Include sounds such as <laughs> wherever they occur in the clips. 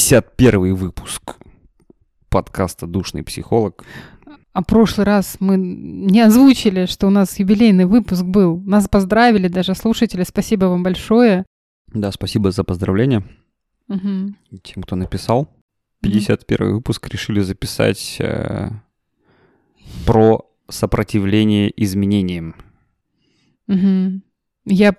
51 выпуск подкаста «Душный психолог». А прошлый раз мы не озвучили, что у нас юбилейный выпуск был. Нас поздравили даже слушатели. Спасибо вам большое. Да, спасибо за поздравления Мгм. тем, кто написал. 51 выпуск решили записать э, про сопротивление изменениям. Мгм. Я,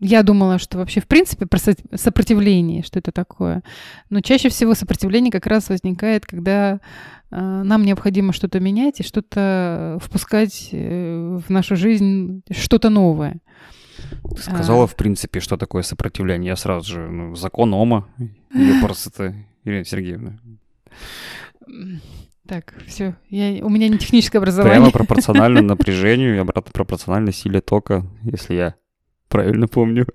я думала, что вообще в принципе про со- сопротивление, что это такое. Но чаще всего сопротивление как раз возникает, когда э, нам необходимо что-то менять и что-то впускать э, в нашу жизнь, что-то новое. Ты сказала, А. в принципе, что такое сопротивление. Я сразу же, ну, закон Ома. Или <laughs> просто. Ирина Сергеевна. Так, все. Я, у меня не техническое образование. Прямо пропорционально напряжению и обратно пропорционально силе тока, если я правильно помню.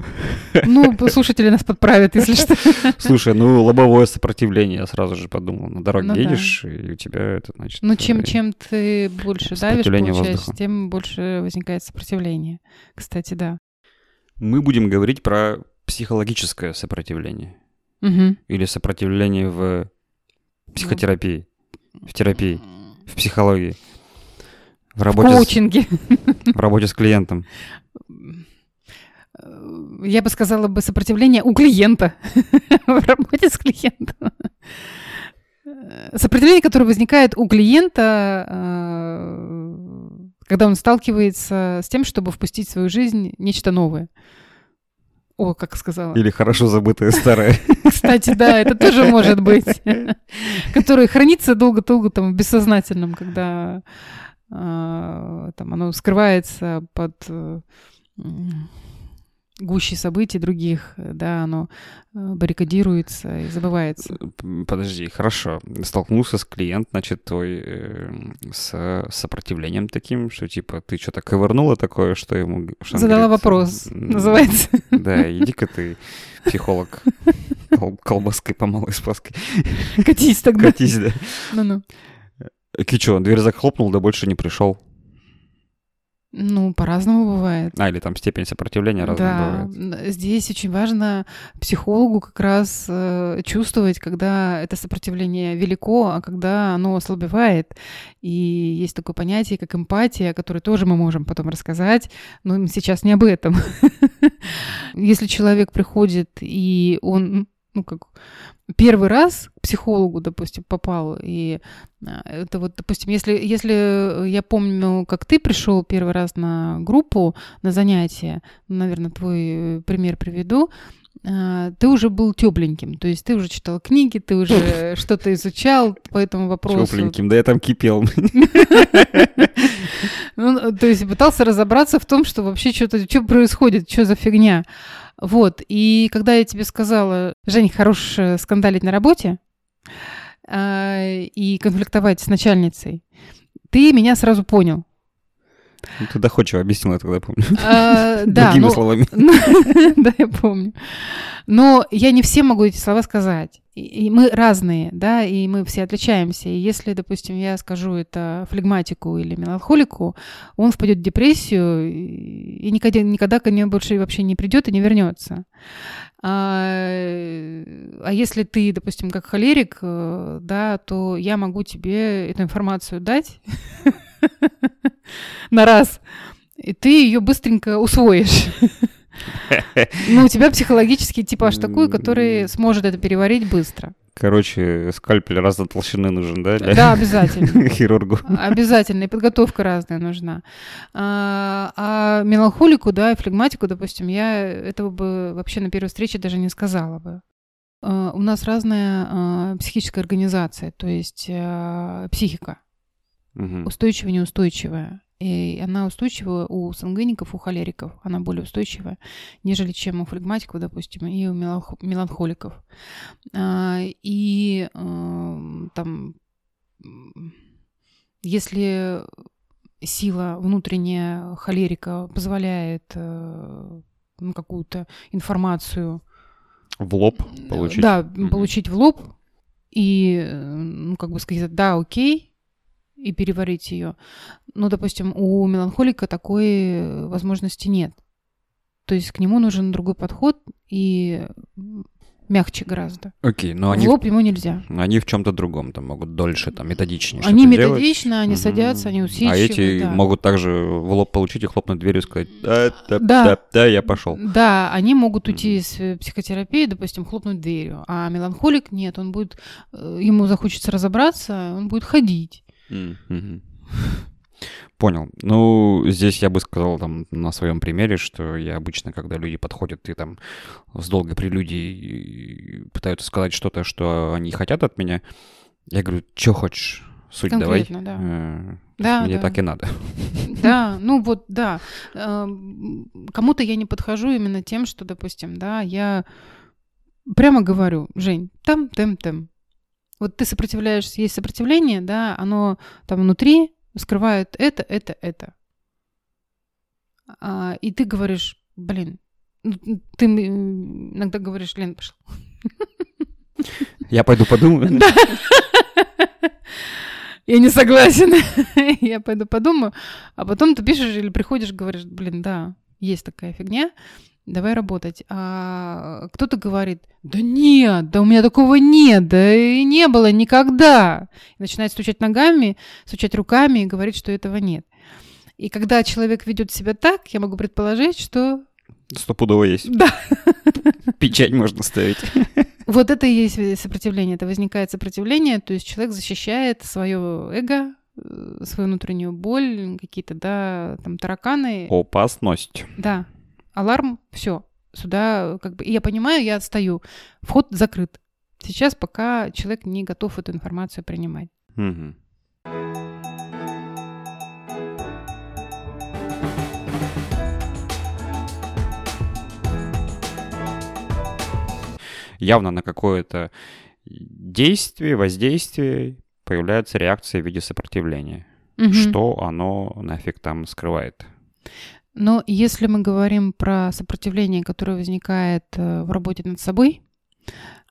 Ну, слушатели нас подправят, если что. Слушай, ну лобовое сопротивление, я сразу же подумал. На дороге Ну да. едешь, и у тебя это, значит... Ну, чем, э, чем ты больше давишь, получается, воздуха. тем больше возникает сопротивление. Кстати, да. Мы будем говорить про психологическое сопротивление. Мгм. Или сопротивление в психотерапии, в терапии, в психологии. В В работе, с, коучинге. в работе с клиентом. Я бы сказала бы сопротивление у клиента <laughs> в работе с клиентом. Э, Сопротивление, которое возникает у клиента, э, когда он сталкивается с тем, чтобы впустить в свою жизнь нечто новое. О, как сказала. Или хорошо забытое старое. <laughs> Кстати, да, это тоже может быть. <laughs> Которое хранится долго-долго там в бессознательном, когда а, там оно скрывается под э, м, гущей событий других, да, оно э, баррикадируется и забывается. П- Подожди, хорошо. Столкнулся с клиент, значит, твой э, с сопротивлением таким, что типа ты что-то ковырнула такое, что ему... что Задала говорит, вопрос, <laughs> называется. Да, иди-ка ты, психолог, кол- колбаской по малой спаской. Катись тогда. Катись, да. Ну-ну. И что, дверь захлопнул, да больше не пришел. Ну, по-разному бывает. А, или там степень сопротивления разная Да, бывает. здесь очень важно психологу как раз э, чувствовать, когда это сопротивление велико, а когда оно ослабевает. И есть такое понятие, как эмпатия, которое тоже мы можем потом рассказать, но сейчас не об этом. <laughs> Если человек приходит и он, ну как первый раз к психологу, допустим, попал, и а, это вот, допустим, если, если я помню, как ты пришел первый раз на группу, на занятие, наверное, твой э, пример приведу, а, ты уже был тепленьким, то есть ты уже читал книги, ты уже <laughs> что-то изучал по этому вопросу. Тепленьким, да я там кипел. <laughs> Ну, то есть пытался разобраться в том, что вообще что-то, что происходит, что за фигня. Вот, и когда я тебе сказала, Жень, хорош э, скандалить на работе а, и конфликтовать с начальницей, ты меня сразу понял. Ну, Ты доходчиво объяснил это, тогда помню. А, <laughs> Да, Другими ну, словами. Ну, <laughs> Да, я помню. Но я не всем могу эти слова сказать. И- мы разные, да, и мы все отличаемся. И если, допустим, я скажу это флегматику или меланхолику, он впадет в депрессию и и никогда, никогда ко мне больше вообще не придет и не вернется. А, а если ты, допустим, как холерик, э, да, то я могу тебе эту информацию дать <laughs> на раз, и ты ее быстренько усвоишь. <laughs> Ну, у тебя психологический типаж такой, который сможет это переварить быстро. Короче, скальпель разной толщины нужен, да? для Да, обязательно. <laughs> Хирургу. Обязательно, и подготовка разная нужна. А, а меланхолику, да, и флегматику, допустим, я этого бы вообще на первой встрече даже не сказала бы. А, У нас разная а, психическая организация, то есть а, психика. Мгм. устойчивая, неустойчивая. И она устойчива у сангвиников, у холериков. Она более устойчивая, нежели чем у флегматиков, допустим, и у меланх- меланхоликов. А, И эм, там, если сила внутренняя холерика позволяет э, ну, какую-то информацию В лоб получить. да, Мгм. получить в лоб и, э, ну, как бы сказать, да, окей, и переварить ее. Ну, допустим, у меланхолика такой возможности нет. То есть к нему нужен другой подход, и мягче гораздо. Окей, но В они, лоб ему нельзя. они в чем-то другом там могут дольше, там, методичнее Они что-то делать. методично, они Мгм. садятся, они А усидчивы. эти да. могут также в лоб получить и хлопнуть дверью и сказать, да, да, Да. да, да, я пошел. Да, они могут уйти из э, психотерапии, допустим, хлопнуть дверью. А меланхолик нет, он будет, э, ему захочется разобраться, он будет ходить. Мгм. Понял. Ну, здесь я бы сказал там на своем примере, что я обычно, когда люди подходят и там с долгой прелюдией пытаются сказать что-то, что они хотят от меня, я говорю, что хочешь, суть давай. Конкретно, да. Э, Да, Мне да. так и надо. Да, ну вот, да. Эм, Кому-то я не подхожу именно тем, что, допустим, да, я прямо говорю, Жень, там, тем, тем. Вот ты сопротивляешься, есть сопротивление, да, оно там внутри скрывает это, это, это. А, и ты говоришь, блин, ну, ты иногда говоришь, Лен, пошел. Я пойду подумаю. Да. Я не согласен. <laughs> Я пойду подумаю. А потом ты пишешь или приходишь, говоришь, блин, да, есть такая фигня, давай работать. А кто-то говорит, да нет, да у меня такого нет, да и не было никогда. И начинает стучать ногами, стучать руками и говорит, что этого нет. И когда человек ведет себя так, я могу предположить, что Стопудово есть. да, <laughs> Печать можно ставить. <laughs> Вот это и есть сопротивление. Это возникает сопротивление, то есть человек защищает свое эго, э, свою внутреннюю боль, какие-то, да, там, тараканы. Опасность. Да. Аларм, все. Сюда, как бы, и я понимаю, я отстаю. Вход закрыт. Сейчас пока человек не готов эту информацию принимать. Мгм. Явно на какое-то действие, воздействие появляется реакция в виде сопротивления. Мгм. Что оно нафиг там скрывает? Но если мы говорим про сопротивление, которое возникает э, в работе над собой,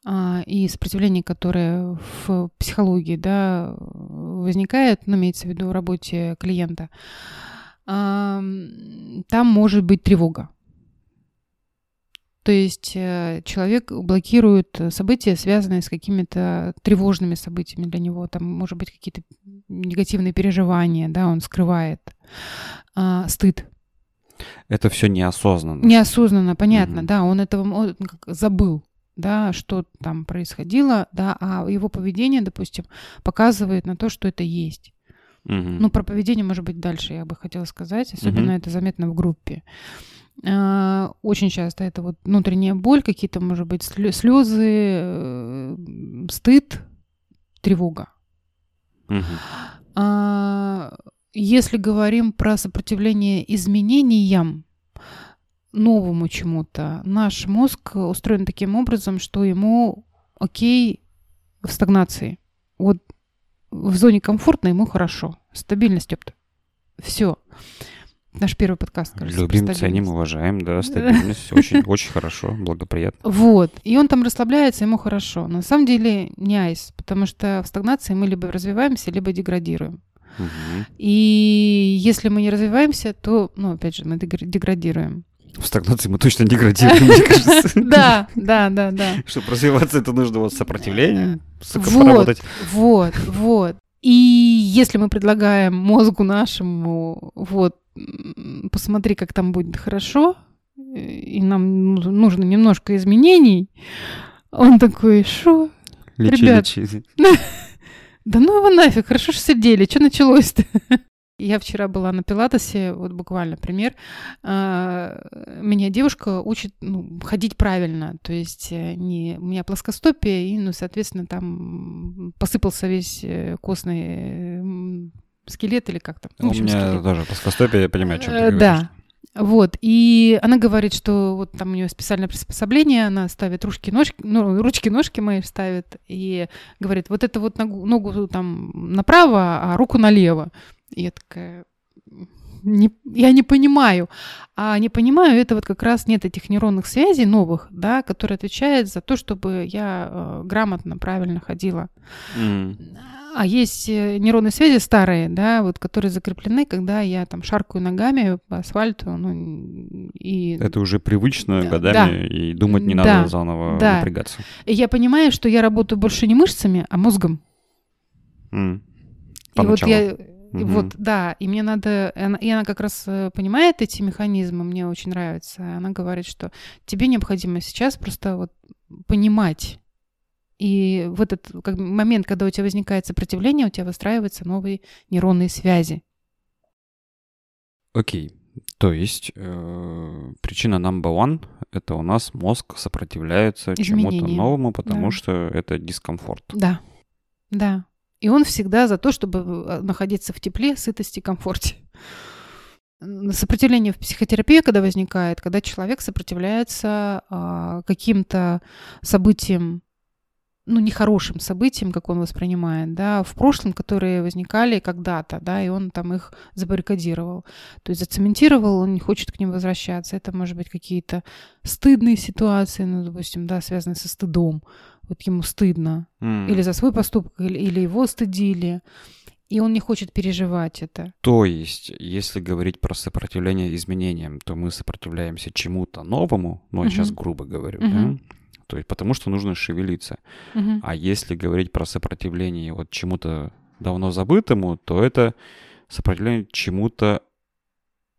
а, и сопротивление, которое в психологии да, возникает, ну, имеется в виду в работе клиента, ам, там может быть тревога. То есть э, человек блокирует события, связанные с какими-то тревожными событиями для него. Там, может быть, какие-то негативные переживания, да, он скрывает. А, стыд. Это все неосознанно. Неосознанно, понятно, Мгм. да, он этого он забыл, да, что там происходило, да, а его поведение, допустим, показывает на то, что это есть. Мгм. Ну, про поведение, может быть, дальше я бы хотела сказать, особенно Мгм. это заметно в группе. А, Очень часто это вот внутренняя боль, какие-то, может быть, слезы, стыд, тревога. Мгм. А, Если говорим про сопротивление изменениям, новому чему-то, наш мозг устроен таким образом, что ему окей в стагнации. Вот в зоне комфортно ему хорошо. Стабильность, ёпта. Все. Наш первый подкаст, кажется. Любим, ценим, уважаем, да, стабильность. Очень, очень хорошо, благоприятно. Вот. И он там расслабляется, ему хорошо. На самом деле не айс, потому что в стагнации мы либо развиваемся, либо деградируем. И если мы не развиваемся, то, ну, опять же, мы дегра- деградируем. В стагнации мы точно деградируем, мне <laughs> кажется. Да, да, да, да. Чтобы развиваться, это нужно вот сопротивление, поработать. вот, вот. И если мы предлагаем мозгу нашему, вот, посмотри, как там будет хорошо, и нам ну- нужно немножко изменений, он такой, что? Лечи, Ребят. лечи. <laughs> Да ну его нафиг, хорошо, что сидели, что началось-то? <laughs> Я вчера была на пилатесе, вот буквально пример. А, Меня девушка учит ну, ходить правильно, то есть э, не, у меня плоскостопие, и, ну, соответственно, там посыпался весь э, костный э, скелет или как там. Ну, в У общем, меня скелет. тоже плоскостопие, я понимаю, о чем ты говоришь. Да. Вот, и она говорит, что вот там у нее специальное приспособление, она ставит ручки, ножки, ну, ручки, ножки мои ставит, и говорит, вот эту вот ногу, ногу там направо, а руку налево. И я такая, не, я не понимаю. А не понимаю, это вот как раз нет этих нейронных связей новых, да, которые отвечают за то, чтобы я э, грамотно, правильно ходила. М. А есть э, нейронные связи старые, да, вот, которые закреплены, когда я там шаркаю ногами по асфальту, ну, и... Это уже привычно Да, годами, да. и думать не Да, надо заново да. напрягаться. и я понимаю, что я работаю больше не мышцами, а мозгом. М. И вот я, Мгм. вот, да, и мне надо, и она, и она как раз э, понимает эти механизмы, мне очень нравится. Она говорит, что тебе необходимо сейчас просто вот понимать. И в этот как, момент, когда у тебя возникает сопротивление, у тебя выстраиваются новые нейронные связи. Окей. То есть э, причина number one — это у нас мозг сопротивляется чему-то новому, потому да. что это дискомфорт. Да, да. И он всегда за то, чтобы э, находиться в тепле, сытости, комфорте. Сопротивление в психотерапии, когда возникает, когда человек сопротивляется а, каким-то событиям, ну, нехорошим событиям, как он воспринимает, да, в прошлом, которые возникали когда-то, да, и он там их забаррикадировал. То есть зацементировал, он не хочет к ним возвращаться. Это, может быть, какие-то стыдные ситуации, ну, допустим, да, связанные со стыдом. Вот ему стыдно, М. или за свой поступок, или, или его стыдили, и он не хочет переживать это. То есть, если говорить про сопротивление изменениям, то мы сопротивляемся чему-то новому, ну, я сейчас Мгм. грубо говорю, Мгм. да? То есть, потому что нужно шевелиться. Мгм. А если говорить про сопротивление вот чему-то давно забытому, то это сопротивление чему-то,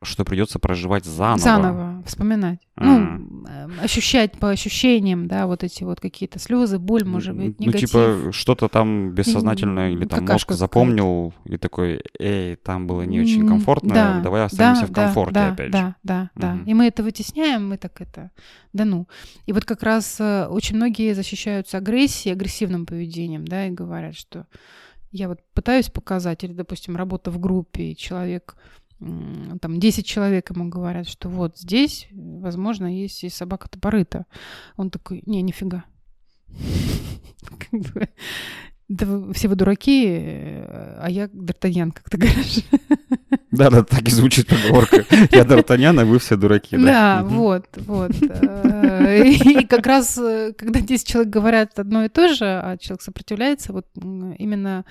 что придется проживать заново. Заново вспоминать. Ну, э, ощущать по ощущениям, да, вот эти вот какие-то слезы, боль, может быть, Ну, негатив. типа, что-то там бессознательно М, или там какашка мозг запомнил и такой, эй, там было не очень комфортно, да, давай останемся да, в да, комфорте да, опять да, же. Да, да, Мгм. И мы это вытесняем, мы так это, да ну. И вот как раз э, очень многие защищаются агрессией, агрессивным поведением, да, и говорят, что я вот пытаюсь показать, или, допустим, работа в группе, и человек, там, 10 человек ему говорят, что вот здесь, возможно, есть и собака топорыта. Он такой, не, нифига. <laughs> Да все вы дураки, э, а я Д'Артаньян, как ты говоришь. Да, да, так и звучит поговорка. <laughs> Я Д'Артаньян, а вы все дураки. Да, вот, вот. Э, И как раз, э, когда 10 человек говорят одно и то же, а человек сопротивляется, вот именно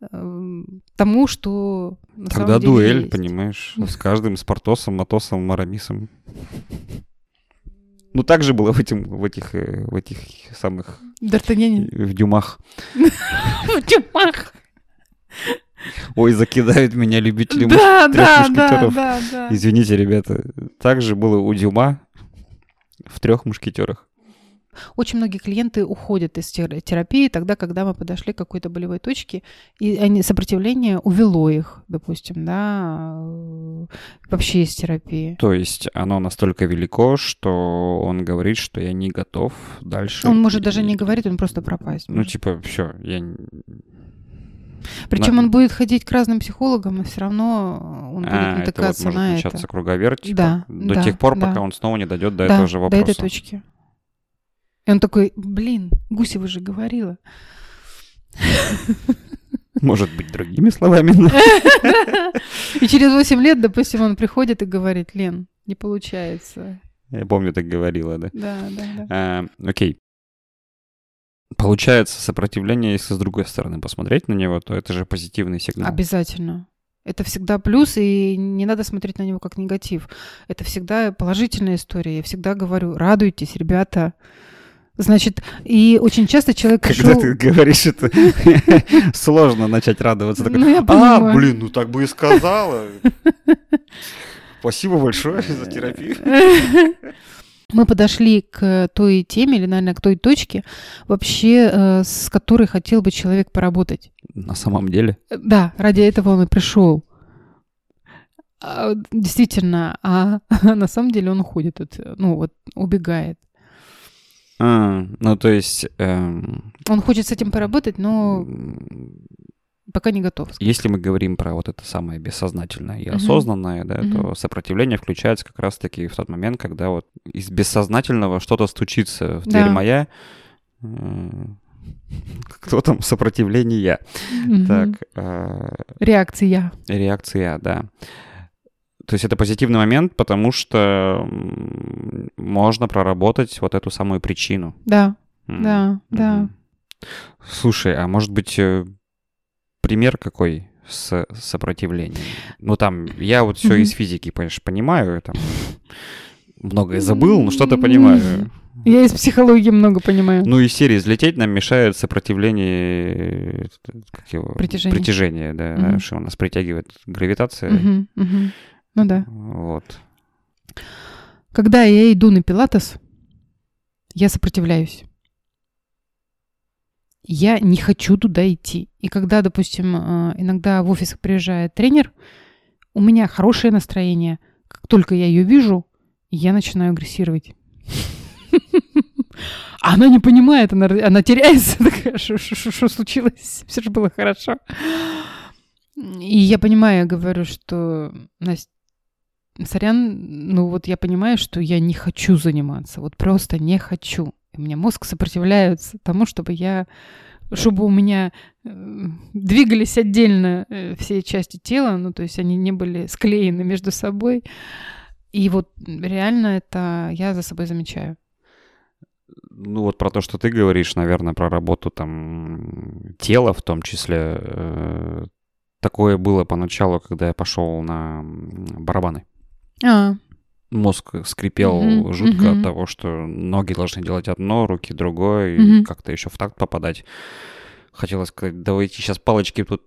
э, тому, что на Тогда самом деле дуэль, есть. понимаешь, с каждым, с Портосом, Матосом, Марамисом. Ну, так же было в, этим, в, этих, в этих самых, Д'Артаньяне. в дюмах. <laughs> В тюрьмах. Ой, закидают меня любители Да, трех да, да, мушкетеров. да, да. Извините, ребята. Так же было у Дюма в трех мушкетерах. Очень многие клиенты уходят из тер- терапии тогда, когда мы подошли к какой-то болевой точке, и они, сопротивление увело их, допустим, да, э, вообще из терапии. То есть оно настолько велико, что он говорит, что я не готов дальше. Он может даже не говорить, он просто пропасть. Ну, может. типа, все, я... Причем на- он будет ходить к разным психологам, но все равно он будет А, это вот натыкаться может на начаться это. круговерть, типа, Да, до да, тех пор, да. пока он снова не дойдет до да, этого же до вопроса. этой точки. И он такой, блин, Гусева же говорила. Может быть, другими словами. <laughs> И через 8 лет, допустим, он приходит и говорит, Лен, не получается. Я помню, так говорила, да. Да, да, да. А, Окей. Получается, сопротивление, если с другой стороны посмотреть на него, то это же позитивный сигнал. Обязательно. Это всегда плюс, и не надо смотреть на него как негатив. Это всегда положительная история. Я всегда говорю, радуйтесь, ребята. Значит, и очень часто человек Когда пришел... ты говоришь это, <laughs> сложно начать радоваться. Такой, Ну, я а, понимаю. блин, ну так бы и сказала. <laughs> Спасибо большое за терапию. <laughs> Мы подошли к той теме, или, наверное, к той точке, вообще, э, с которой хотел бы человек поработать. На самом деле. Э, Да, ради этого он и пришел. А, Действительно, а <laughs> на самом деле он уходит, от, ну вот, убегает. А, ну, то есть, эм, Он хочет с этим поработать, но пока не готов. если мы говорим про вот это самое бессознательное и Мгм. осознанное, да, то Мгм. сопротивление включается как раз-таки в тот момент, когда вот из бессознательного что-то стучится в Да. дверь моя. Э, <laughs> Кто там? Сопротивление. Мгм. Так, э, Реакция. реакция, да. То есть это позитивный момент, потому что можно проработать вот эту самую причину. Да, да, да. Слушай, а может быть, э, пример какой с сопротивлением? Ну, там, я вот все из физики, конечно, понимаю, там, многое забыл, но что-то понимаю. Я из психологии много понимаю. Ну, из серии «Взлететь» нам мешает сопротивление как его? Притяжение. притяжения, да, Мгм. что у нас притягивает гравитация. Мгм, мгм. Ну да. Вот. Когда я иду на пилатес, я сопротивляюсь. Я не хочу туда идти. И когда, допустим, э, иногда в офис приезжает тренер, у меня хорошее настроение. Как только я ее вижу, я начинаю агрессировать. <laughs> Она не понимает, она, она теряется. <laughs> Такая, что случилось? <laughs> Все же было хорошо. И я понимаю, я говорю, что, Настя, сорян, ну вот я понимаю, что я не хочу заниматься. Вот просто не хочу. У меня мозг сопротивляется тому, чтобы я чтобы у меня э, двигались отдельно э, все части тела, ну, то есть они не были склеены между собой. И вот реально это я за собой замечаю. Ну вот про то, что ты говоришь, наверное, про работу там тела в том числе. э, Такое было поначалу, когда я пошел на барабаны. А, Мозг скрипел Мгм, жутко мгм. от того, что ноги должны делать одно, руки другое, и Мгм. как-то еще в такт попадать. Хотелось сказать, давайте сейчас палочки тут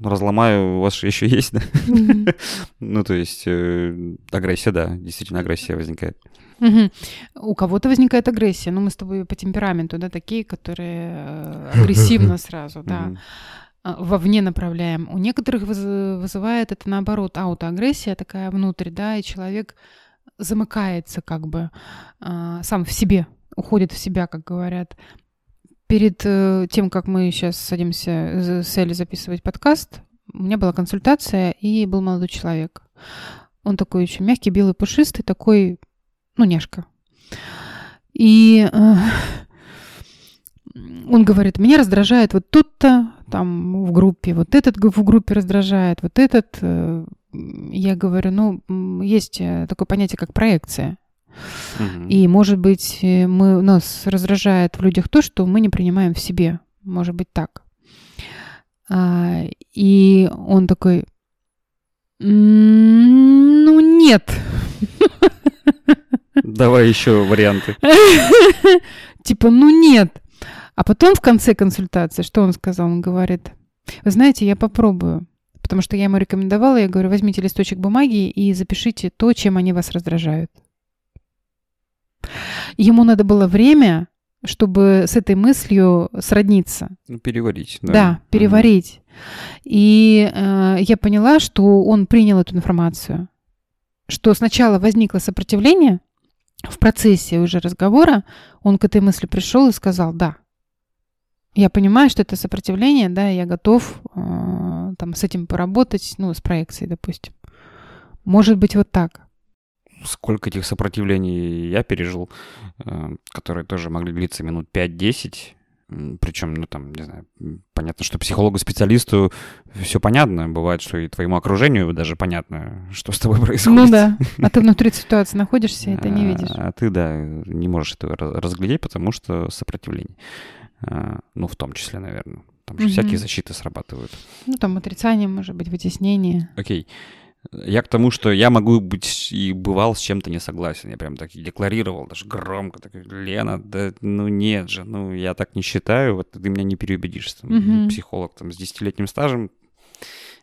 разломаю, у вас же еще есть, да? <laughs> Ну, то есть э, агрессия, да, действительно агрессия возникает. Мгм. У кого-то возникает агрессия, но мы с тобой по темпераменту, да, такие, которые э, агрессивно сразу, да, вовне направляем. У некоторых выз- вызывает это наоборот аутоагрессия такая внутрь, да, и человек замыкается как бы а, сам в себе, уходит в себя, как говорят. Перед э, тем, как мы сейчас садимся с Элли записывать подкаст, у меня была консультация, и был молодой человек. Он такой очень мягкий, белый, пушистый, такой, ну, няшка. И э, он говорит, меня раздражает вот тут-то, там в группе, вот этот в группе раздражает, вот этот. э, Я говорю, ну, есть э, такое понятие, как проекция. Мгм. И, может быть, э, мы, нас раздражает в людях то, что мы не принимаем в себе. Может быть, так. А, и он такой, «М, ну, нет. Давай еще варианты. <laughs> Типа, ну нет. А потом в конце консультации, что он сказал? Он говорит, вы знаете, я попробую. Потому что я ему рекомендовала, я говорю, возьмите листочек бумаги и запишите то, чем они вас раздражают. Ему надо было время, чтобы с этой мыслью сродниться. Ну, переварить. Да, Да, переварить. И э, я поняла, что он принял эту информацию. Что сначала возникло сопротивление, в процессе уже разговора он к этой мысли пришел и сказал «да». Я понимаю, что это сопротивление, да, я готов э, там с этим поработать, ну, с проекцией, допустим. Может быть, вот так. Сколько этих сопротивлений я пережил, э, которые тоже могли длиться минут 5-10. Причем, ну там, не знаю, понятно, что психологу-специалисту все понятно. Бывает, что и твоему окружению даже понятно, что с тобой <laughs> происходит. Ну да. А ты внутри ситуации находишься, и ты не видишь. А ты, да, не можешь этого раз- разглядеть, потому что сопротивление. А, Ну, в том числе, наверное. Там же Мгм. всякие защиты срабатывают. Ну, там отрицание, может быть, вытеснение. Окей. Я к тому, что я могу быть и бывал с чем-то не согласен. Я прям так и декларировал, даже громко. Так, Лена, да ну нет же, ну я так не считаю, вот ты меня не переубедишь. Там, Мгм. Психолог там с десятилетним стажем,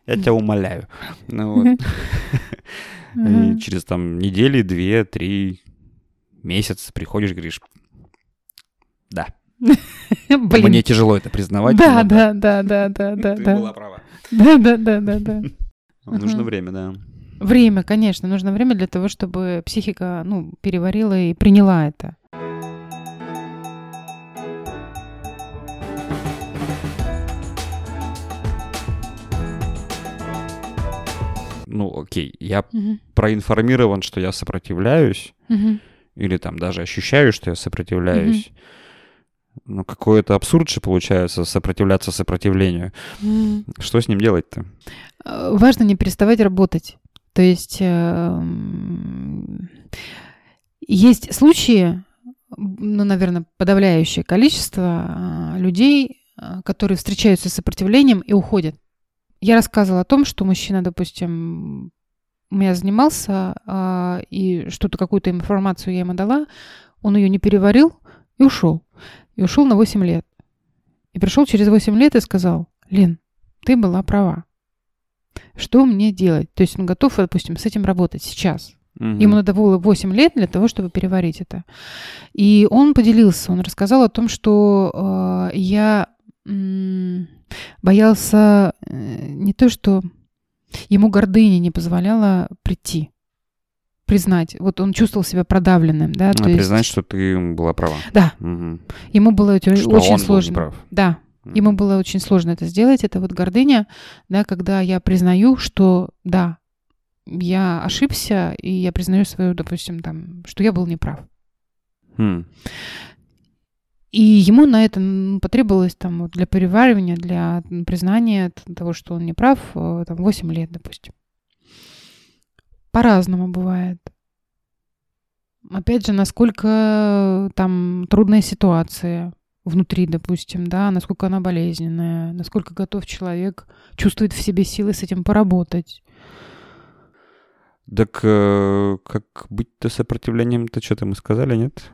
я тебя умоляю. Ну, вот. <laughs> Через там недели, две, три, месяц приходишь, говоришь, да, <laughs> Блин. мне тяжело это признавать. Да, да, да, да, да, да, Ты была права. Да, да, да, да, да. <laughs> Нужно время, да. Время, конечно, нужно время для того, чтобы психика, ну, переварила и приняла это. Ну, окей, я Мгм. проинформирован, что я сопротивляюсь, Мгм. или там даже ощущаю, что я сопротивляюсь. Ну, какой-то абсурд же получается сопротивляться сопротивлению. М. Что с ним делать-то? Э, Важно не переставать работать. То есть эм, есть случаи, ну, наверное, подавляющее количество а, людей, которые встречаются с сопротивлением и уходят. Я рассказывала о том, что мужчина, допустим, у меня занимался, и что-то, какую-то информацию я ему дала, он ее не переварил и ушел. И ушел на 8 лет. И пришел через 8 лет и сказал, Лен, ты была права. Что мне делать? То есть он готов, допустим, с этим работать сейчас. Угу. Ему надо было 8 лет для того, чтобы переварить это. И он поделился, он рассказал о том, что э, я м- боялся э, не то, что ему гордыня не позволяла прийти признать. Вот он чувствовал себя продавленным, да. А, признать, есть... что ты была права. Да. Угу. Ему было что очень он сложно. Был неправ. Да. Ему было очень сложно это сделать. Это вот гордыня, да, когда я признаю, что да, я ошибся, и я признаю свою, допустим, там, что я был неправ. Хм. И ему на это потребовалось там для переваривания, для признания того, что он неправ, э, там 8 лет, допустим. По-разному бывает. Опять же, насколько там трудная ситуация внутри, допустим, да, насколько она болезненная, насколько готов человек чувствует в себе силы с этим поработать. Так э, как быть-то сопротивлением-то что-то мы сказали, нет?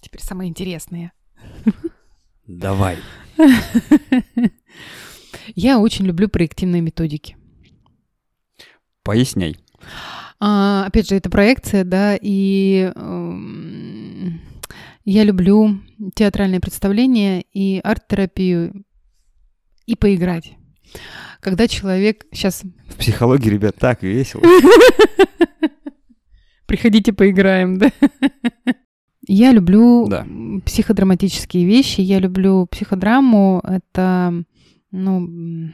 Теперь самое интересное. Давай. <laughs> Я очень люблю проективные методики. Поясняй. А, опять же, это проекция, да, и э, я люблю театральные представления и арт-терапию и поиграть. Когда человек сейчас... В психологии, ребят, так весело. <laughs> Приходите, поиграем, да? Я люблю да. психодраматические вещи, я люблю психодраму. Это ну,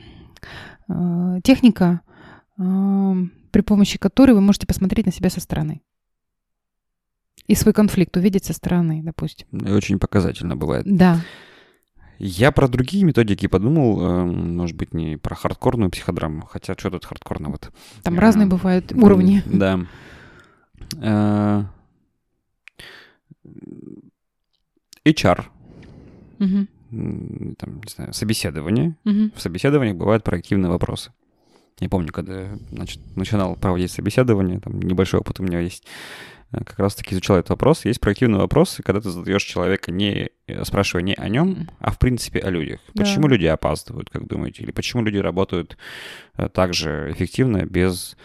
э, техника, при помощи которой вы можете посмотреть на себя со стороны. И свой конфликт увидеть со стороны, допустим. И очень показательно бывает. Да. Я про другие методики подумал, э, может быть, не про хардкорную психодраму, хотя что тут хардкорного-то? Там разные бывают уровни. <laughs> Да. Э, HR. Угу. Там, не знаю, собеседование. Угу. В собеседованиях бывают проактивные вопросы. Я помню, когда значит, начинал проводить собеседование, там небольшой опыт у меня есть, э, как раз-таки изучал этот вопрос. Есть проактивный вопрос, когда ты задаешь человека, не э, спрашивая не о нем, а в принципе о людях. Да. Почему люди опаздывают, как думаете? Или почему люди работают э, так же эффективно без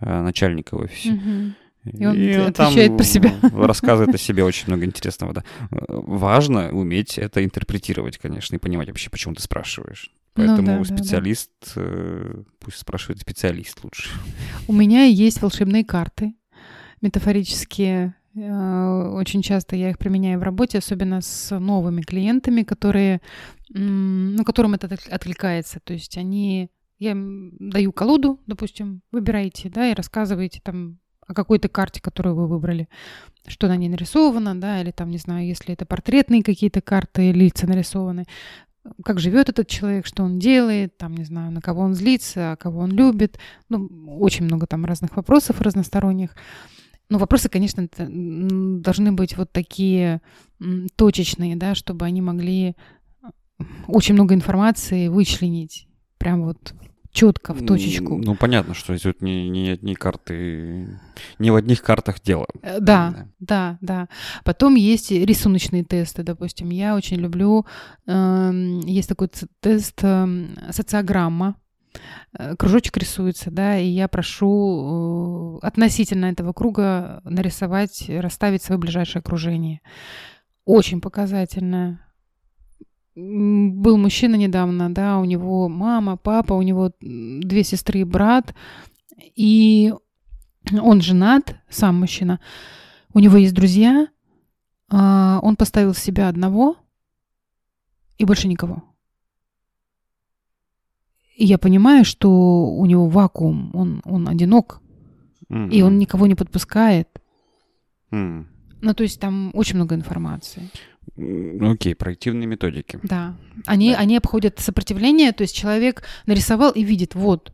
начальника в офисе? Угу. И он, и отвечает там про себя. <laughs> Рассказывает о себе очень много интересного. Да. Важно уметь это интерпретировать, конечно, и понимать вообще, почему ты спрашиваешь. Ну Поэтому ну, да, специалист, да, да. пусть спрашивает специалист лучше. У меня есть волшебные карты метафорические. Э, очень часто я их применяю в работе, особенно с новыми клиентами, которые, ну, которым это откликается. То есть они, я им даю колоду, допустим, выбирайте, да, и рассказываете там о какой-то карте, которую вы выбрали, что на ней нарисовано, да, или там, не знаю, если это портретные какие-то карты, лица нарисованы, как живет этот человек, что он делает, там, не знаю, на кого он злится, а кого он любит. Ну, очень много там разных вопросов разносторонних. Но вопросы, конечно, должны быть вот такие точечные, да, чтобы они могли очень много информации вычленить прям вот четко, в точечку. Ну, понятно, что тут не, не одни карты, не в одних картах дело. Э, да, да, да, да. Потом есть рисуночные тесты, допустим. Я очень люблю, э, есть такой тест э, социограмма, кружочек рисуется, да, и я прошу э, относительно этого круга нарисовать, расставить свое ближайшее окружение. Очень показательно был мужчина недавно, да, у него мама, папа, у него две сестры и брат, и он женат, сам мужчина, у него есть друзья, а, он поставил себя одного и больше никого. И я понимаю, что у него вакуум, он, он одинок, mm-hmm. и он никого не подпускает. Mm. Ну, то есть там очень много информации. Окей, проективные методики. Да. Они, да. они обходят сопротивление, то есть человек нарисовал и видит, вот.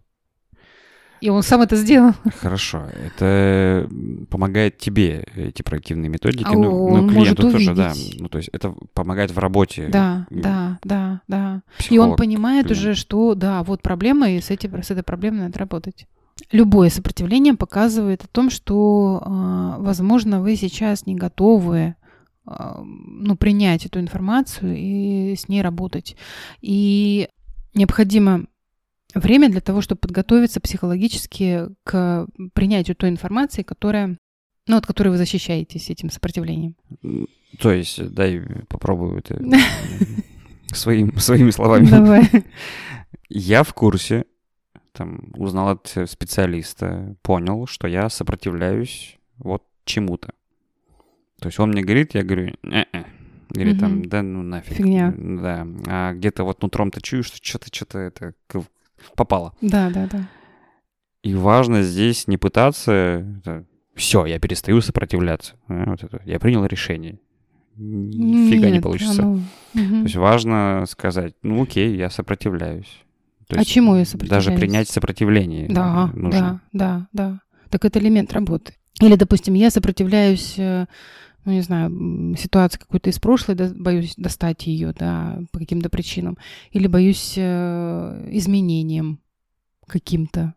И он сам это сделал. Хорошо. Это помогает тебе, эти проактивные методики. А ну, он ну, клиенту может тоже, да. увидеть. Ну, то есть это помогает в работе. Да, да, да, да. И он понимает клиент. уже, что да, вот проблема, и с, этим, с этой проблемой надо работать. Любое сопротивление показывает о том, что, а, возможно, вы сейчас не готовы ну, принять эту информацию и с ней работать. И необходимо время для того, чтобы подготовиться психологически к принятию той информации, которая, ну, от которой вы защищаетесь этим сопротивлением. То есть, дай попробую это <laughs> своим, своими словами. Давай. Я в курсе, там, узнал от специалиста, понял, что я сопротивляюсь вот чему-то. То есть он мне говорит, я говорю, «Не-не». Или там, Мгм. да ну нафиг. Фигня. Да. А где-то вот нутром-то чую, что что-то, что-то это попало. Да, да, да. И важно здесь не пытаться... Все, я перестаю сопротивляться. А, вот это. Я принял решение. Нифига не Нет, получится. оно- Мгм. То есть важно сказать, ну окей, я сопротивляюсь. То А чему я Даже сопротивляюсь? принять сопротивление Да, нужно. да, да, да. Так это элемент работы. Или, допустим, я сопротивляюсь, э, ну, не знаю, ситуации какой-то из прошлой, да, боюсь достать ее, да, по каким-то причинам. Или боюсь э, изменениям каким-то,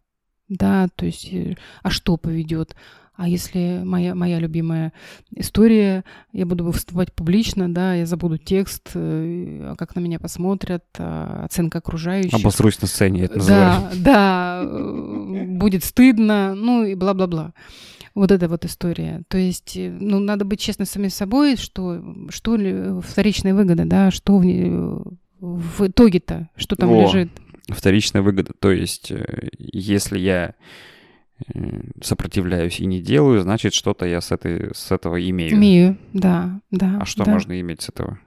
да, то есть, э, а что поведет? А если моя, моя любимая история, я буду выступать публично, да, я забуду текст, э, а как на меня посмотрят, а оценка окружающих. Обосрусь на сцене, это называется. Да, да, э, будет стыдно, ну и бла-бла-бла. Вот эта вот история. То есть, э, ну, надо быть честным с самим собой, что, что ли э, вторичная выгода, да, что в, не- в итоге-то, что там О. лежит. Вторичная выгода. То есть, э, если я э, сопротивляюсь и не делаю, значит, что-то я с, этой, с этого имею. Имею, да, да. А что да. можно иметь с этого?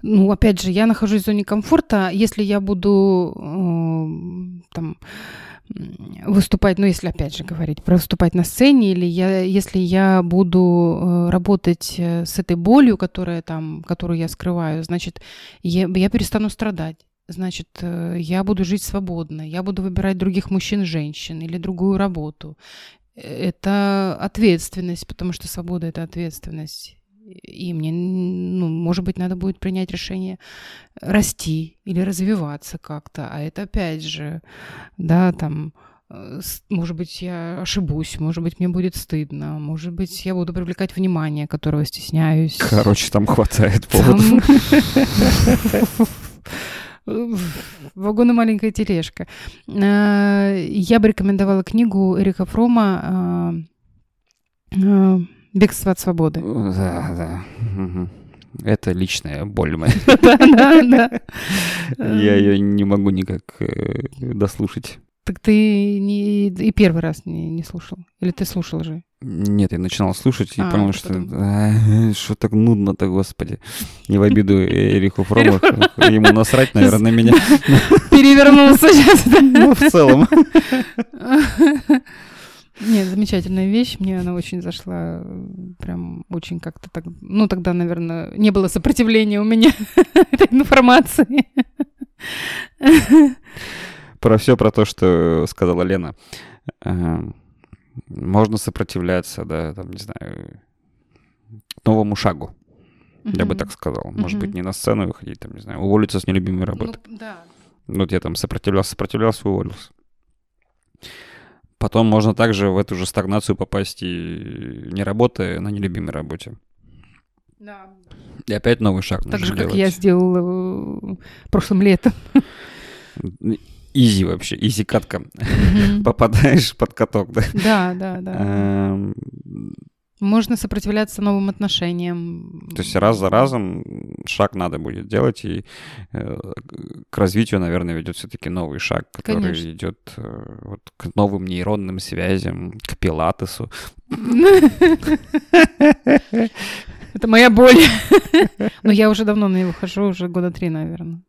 Ну, опять же, я нахожусь в зоне комфорта. Если я буду э, там выступать, ну, если опять же говорить про выступать на сцене, или я, если я буду э, работать э, с этой болью, которая там, которую я скрываю, значит, я, я перестану страдать. Значит, э, я буду жить свободно, я буду выбирать других мужчин, женщин или другую работу. Это ответственность, потому что свобода это ответственность. И мне, ну, может быть, надо будет принять решение расти или развиваться как-то. А это опять же, да, там, э, может быть, я ошибусь, может быть, мне будет стыдно, может быть, я буду привлекать внимание, которого стесняюсь. Короче, там хватает поводов. <laughs> Вагон и маленькая тележка. А, Я бы рекомендовала книгу Эрика Фрома а, «Бегство от свободы». Да, да. Мгм. Это личная боль моя. <laughs> Да, да, да. Я ее не могу никак э, дослушать. Так ты не, и первый раз не, не слушал? Или ты слушал же? Нет, я начинал слушать и А, понял, что а, что так нудно-то, господи. Не в обиду <laughs> Эриху Фрому, ему насрать, <laughs> наверное, на меня. Перевернулся сейчас. Ну, в целом. Нет, замечательная вещь. Мне она очень зашла. Прям очень как-то так... Ну, тогда, наверное, не было сопротивления у меня <laughs> этой информации. Про все про то, что сказала Лена. Э, Можно сопротивляться, да, там, не знаю, новому шагу, я бы так сказал. Может быть, не на сцену выходить, там, не знаю, уволиться с нелюбимой работы. Ну, да. Вот я там сопротивлялся, сопротивлялся, уволился. Потом можно также в эту же стагнацию попасть и не работая на нелюбимой работе. Да. И опять новый шаг Так нужно же, как делать. я сделала э, прошлым летом. <laughs> Изи вообще, изи катка. Мгм. <laughs> Попадаешь под каток, да? Да, да, да. Можно сопротивляться новым отношениям. То есть раз за разом шаг надо будет делать, и э, к развитию, наверное, ведет все-таки новый шаг, который Конечно. идет э, вот к новым нейронным связям, к пилатесу. <laughs> Это моя боль. <laughs> Но я уже давно на него хожу, уже года три, наверное.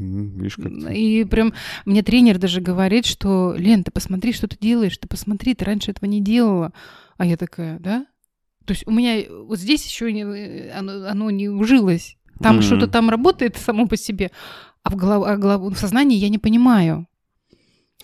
Видишь, как И прям мне тренер даже говорит, что, Лен, ты посмотри, что ты делаешь, ты посмотри, ты раньше этого не делала. А я такая, да? То есть у меня вот здесь еще не, э, оно, оно не ужилось. Там Мгм. что-то там работает само по себе, а в, голов, а голов- в сознании я не понимаю.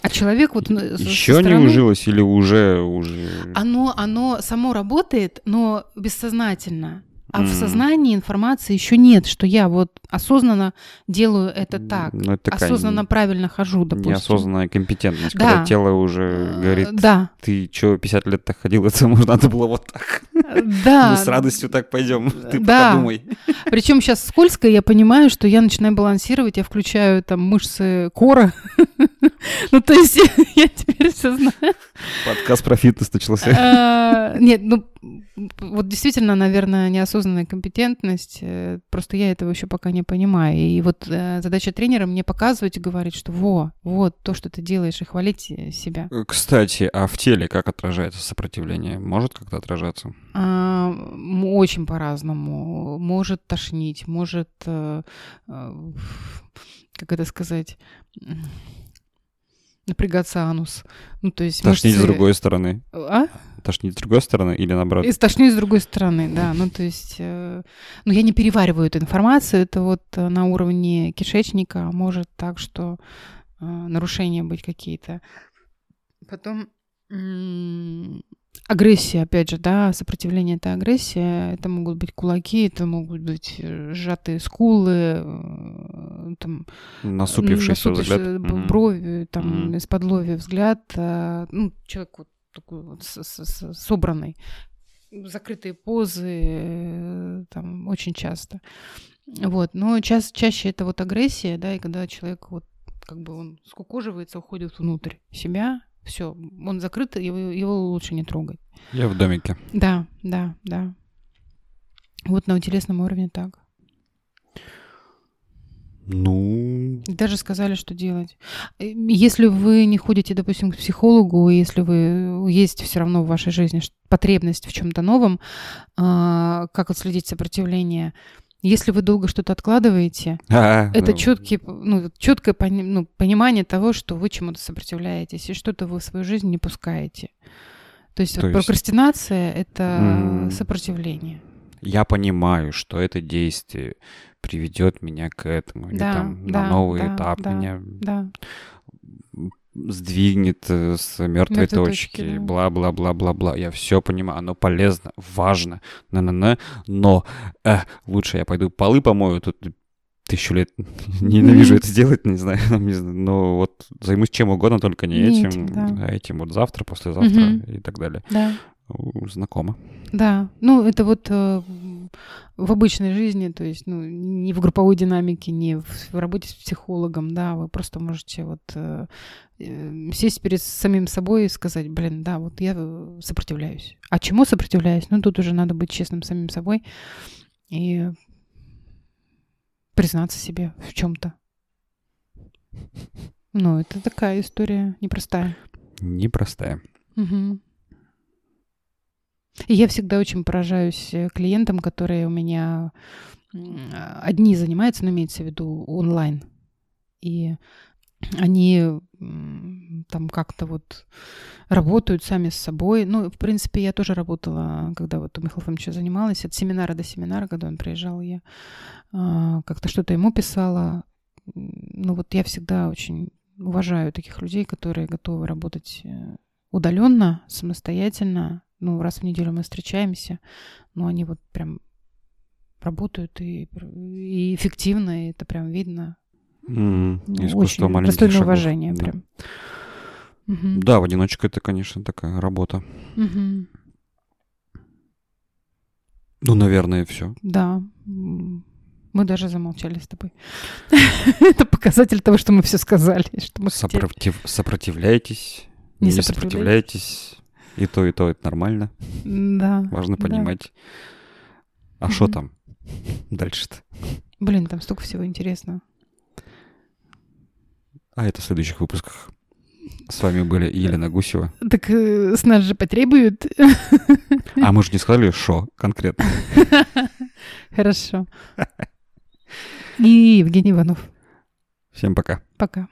А человек вот Еще не стороны- ужилось или уже уже. Оно, оно само работает, но бессознательно. А в М. сознании информации еще нет, что я вот осознанно делаю это так. Ну, это осознанно правильно хожу, допустим. неосознанная компетентность, Да. когда тело уже говорит, Да, ты что, 50 лет так ходил, это может надо было вот так. да. <laughs> Мы с радостью так пойдем. Ты Да. подумай. Причем сейчас скользко, я понимаю, что я начинаю балансировать, я включаю там мышцы кора. <laughs> Ну, то есть <laughs> я теперь все знаю. Подкаст про фитнес начался. Нет, ну, вот действительно, наверное, неосознанная компетентность. э, Просто я этого еще пока не понимаю. И вот э, задача тренера мне показывать и говорить, что во, вот то, что ты делаешь, и хвалить э, себя. Кстати, а в теле как отражается сопротивление? Может как-то отражаться? А, Очень по-разному. Может тошнить, может, как это сказать, напрягаться анус. Ну, то есть Тошнить с мышцы- другой стороны. А? Тошнить с другой стороны или наоборот? И тошнить с другой стороны, да. Ну, то есть, э, ну, я не перевариваю эту информацию. Это вот э, на уровне кишечника может так, что э, нарушения быть какие-то. Потом агрессия, опять же, да, сопротивление — это агрессия. Это могут быть кулаки, это могут быть э, сжатые скулы, э, там, Насупившийся насупившие взгляд. брови, там, Мгм. из-под лови взгляд. ну, человек вот такой вот с- с- с- собранный. Закрытые позы э, там очень часто. Вот. Но час, чаще это вот агрессия, да, и когда человек вот как бы он скукоживается, уходит внутрь себя, все, он закрыт, его, его лучше не трогать. Я в домике. Да, да, да. Вот на телесном уровне так. Ну, Даже сказали, что делать. Если вы не ходите, допустим, к психологу, и если вы есть все равно в вашей жизни потребность в чем-то новом, а, как отследить сопротивление? Если вы долго что-то откладываете, а, это ну, четкий, ну, четкое пони- ну, понимание того, что вы чему-то сопротивляетесь и что-то вы в свою жизнь не пускаете. То есть, То вот есть- прокрастинация это М. сопротивление. Я понимаю, что это действие приведет меня к этому, или Да, там да, на новый да, этап да. меня Да. Сдвигнет э, с мертвой Мёртвой точки, точки, да. бла-бла-бла-бла-бла. Я все понимаю, оно полезно, важно, на-на-на, но э, лучше я пойду полы помою, тут тысячу лет <laughs> ненавижу это делать, не знаю, <laughs> не знаю, но вот займусь чем угодно, только не, Не этим, этим, да. а этим вот завтра, послезавтра Мгм. и так далее. Да. Знакомо. Да, ну это вот э, в обычной жизни, то есть ну, не в групповой динамике, не в, в работе с психологом, да, вы просто можете вот э, э, сесть перед самим собой и сказать, блин, да, вот я э, сопротивляюсь. А чему сопротивляюсь? Ну тут уже надо быть честным самим собой и признаться себе в чем-то. Ну, это такая история непростая. Непростая. Мгм. И я всегда очень поражаюсь э, клиентам, которые у меня а, одни занимаются, но имеется в виду онлайн. И они там как-то вот работают сами с собой. Ну, в принципе, я тоже работала, когда вот у Михаила Фомича занималась, от семинара до семинара, когда он приезжал, я а, как-то что-то ему писала. Ну, вот я всегда очень уважаю таких людей, которые готовы работать удаленно, самостоятельно. Ну, раз в неделю мы встречаемся, но они вот прям работают и, и эффективно, и это прям видно. Ну, Искусство очень маленьких достойное шагов. уважение Да. прям. Мгм. Да, в одиночку это, конечно, такая работа. Мгм. Ну, наверное, все. Да. Мы даже замолчали с тобой. <laughs> Это показатель того, что мы все сказали, что мы. Сопротив... Сопротивляйтесь, Не не, сопротивляйтесь. сопротивляйтесь. И то, и то это нормально. Да. Важно да. понимать. А что там дальше-то? Блин, там столько всего интересного. А это в следующих выпусках. С вами были Елена Гусева. Так э, с нас же потребуют. <laughs> А мы же не сказали, что конкретно. <laughs> Хорошо. И Евгений Иванов. Всем пока. Пока.